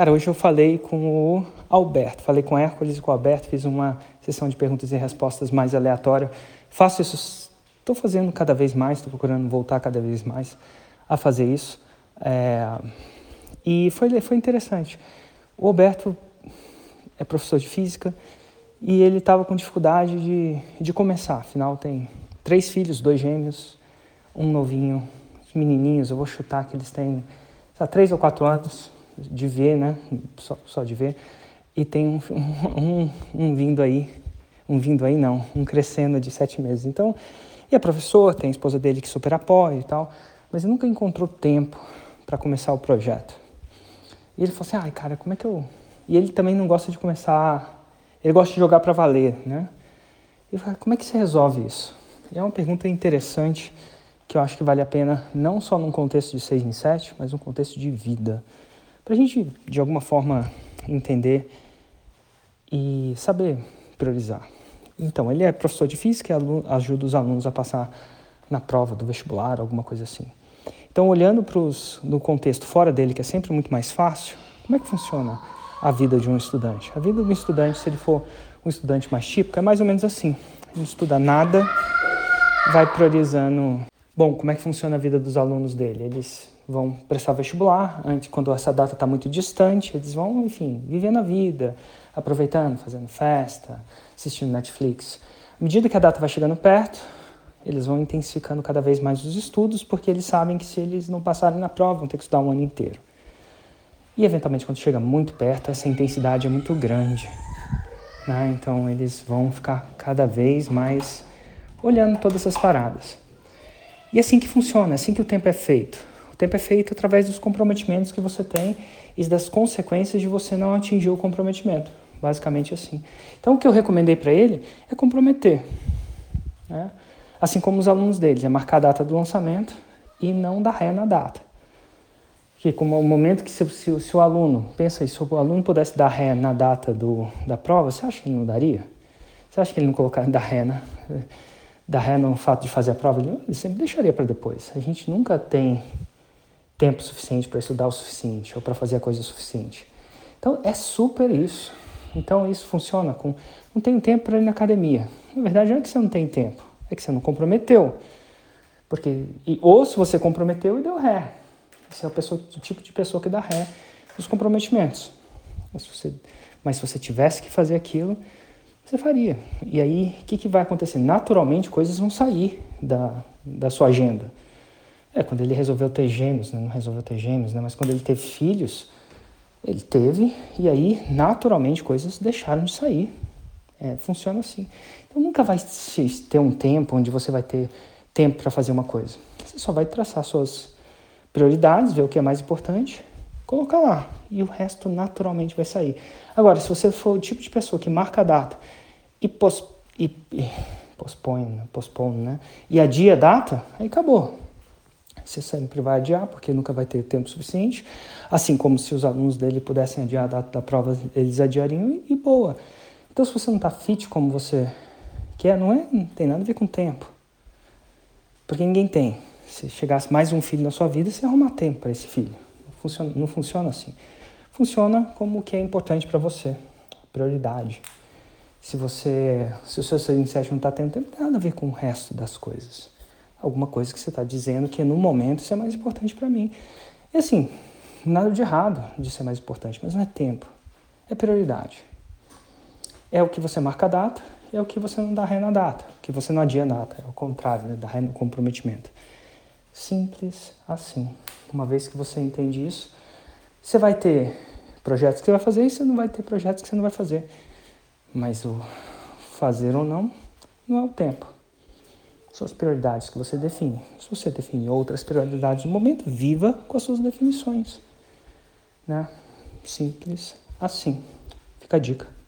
Cara, hoje eu falei com o Alberto, falei com o Hércules e com o Alberto, fiz uma sessão de perguntas e respostas mais aleatória. Faço isso, estou fazendo cada vez mais, estou procurando voltar cada vez mais a fazer isso. É, e foi, foi interessante. O Alberto é professor de física e ele estava com dificuldade de, de começar. Afinal, tem três filhos, dois gêmeos, um novinho, menininhos. Eu vou chutar que eles têm sabe, três ou quatro anos de ver, né? Só, só de ver. E tem um, um, um, vindo aí, um vindo aí não, um crescendo de sete meses. Então, e é professor, tem a esposa dele que super apoia e tal, mas ele nunca encontrou tempo para começar o projeto. E ele falou assim, ai cara, como é que eu... E ele também não gosta de começar, ele gosta de jogar para valer, né? E eu falei, como é que você resolve isso? E é uma pergunta interessante que eu acho que vale a pena, não só num contexto de 6 em 7, mas num contexto de vida para a gente, de alguma forma, entender e saber priorizar. Então, ele é professor de física e ajuda os alunos a passar na prova do vestibular, alguma coisa assim. Então, olhando para no contexto fora dele, que é sempre muito mais fácil, como é que funciona a vida de um estudante? A vida de um estudante, se ele for um estudante mais típico, é mais ou menos assim. Não estuda nada, vai priorizando. Bom, como é que funciona a vida dos alunos dele? Eles vão prestar vestibular, antes, quando essa data está muito distante, eles vão, enfim, vivendo a vida, aproveitando, fazendo festa, assistindo Netflix. À medida que a data vai chegando perto, eles vão intensificando cada vez mais os estudos, porque eles sabem que se eles não passarem na prova, vão ter que estudar um ano inteiro. E, eventualmente, quando chega muito perto, essa intensidade é muito grande. Né? Então, eles vão ficar cada vez mais olhando todas essas paradas. E é assim que funciona, é assim que o tempo é feito tempo é feito através dos comprometimentos que você tem e das consequências de você não atingir o comprometimento. Basicamente assim. Então, o que eu recomendei para ele é comprometer. Né? Assim como os alunos deles, é marcar a data do lançamento e não dar ré na data. Que como o momento que se, se, se o aluno, pensa aí, se o aluno pudesse dar ré na data do, da prova, você acha que ele não daria? Você acha que ele não colocaria dar ré, né? Dar ré no fato de fazer a prova? Ele sempre deixaria para depois. A gente nunca tem tempo suficiente para estudar o suficiente ou para fazer a coisa suficiente. Então é super isso. Então isso funciona com não tem tempo para ir na academia. Na verdade não é que você não tem tempo, é que você não comprometeu. Porque e, ou se você comprometeu e deu ré. Você é o, pessoa, o tipo de pessoa que dá ré nos comprometimentos. Mas se você, mas se você tivesse que fazer aquilo, você faria. E aí, o que, que vai acontecer? Naturalmente, coisas vão sair da, da sua agenda. É, quando ele resolveu ter gêmeos, né? não resolveu ter gêmeos, né? mas quando ele teve filhos, ele teve, e aí, naturalmente, coisas deixaram de sair. É, funciona assim. Então, nunca vai ter um tempo onde você vai ter tempo para fazer uma coisa. Você só vai traçar suas prioridades, ver o que é mais importante, colocar lá, e o resto naturalmente vai sair. Agora, se você for o tipo de pessoa que marca a data e, pos, e, e pospõe, pospõe, né? E adia a data, aí acabou. Você sempre vai adiar, porque nunca vai ter tempo suficiente. Assim como se os alunos dele pudessem adiar a data da prova, eles adiariam e boa. Então, se você não está fit como você quer, não, é, não tem nada a ver com tempo. Porque ninguém tem. Se chegasse mais um filho na sua vida, você arrumar tempo para esse filho. Não funciona, não funciona assim. Funciona como o que é importante para você. Prioridade. Se você, se o seu 6 em 7 não está tendo tempo, tem nada a ver com o resto das coisas alguma coisa que você está dizendo que no momento isso é mais importante para mim. E assim, nada de errado de ser mais importante, mas não é tempo, é prioridade. É o que você marca a data, é o que você não dá ré na data, o que você não adia a data, é o contrário, né? dá ré no comprometimento. Simples assim. Uma vez que você entende isso, você vai ter projetos que você vai fazer e você não vai ter projetos que você não vai fazer. Mas o fazer ou não, não é o tempo suas prioridades que você define. Se você define outras prioridades no momento, viva com as suas definições. Né? Simples assim. Fica a dica.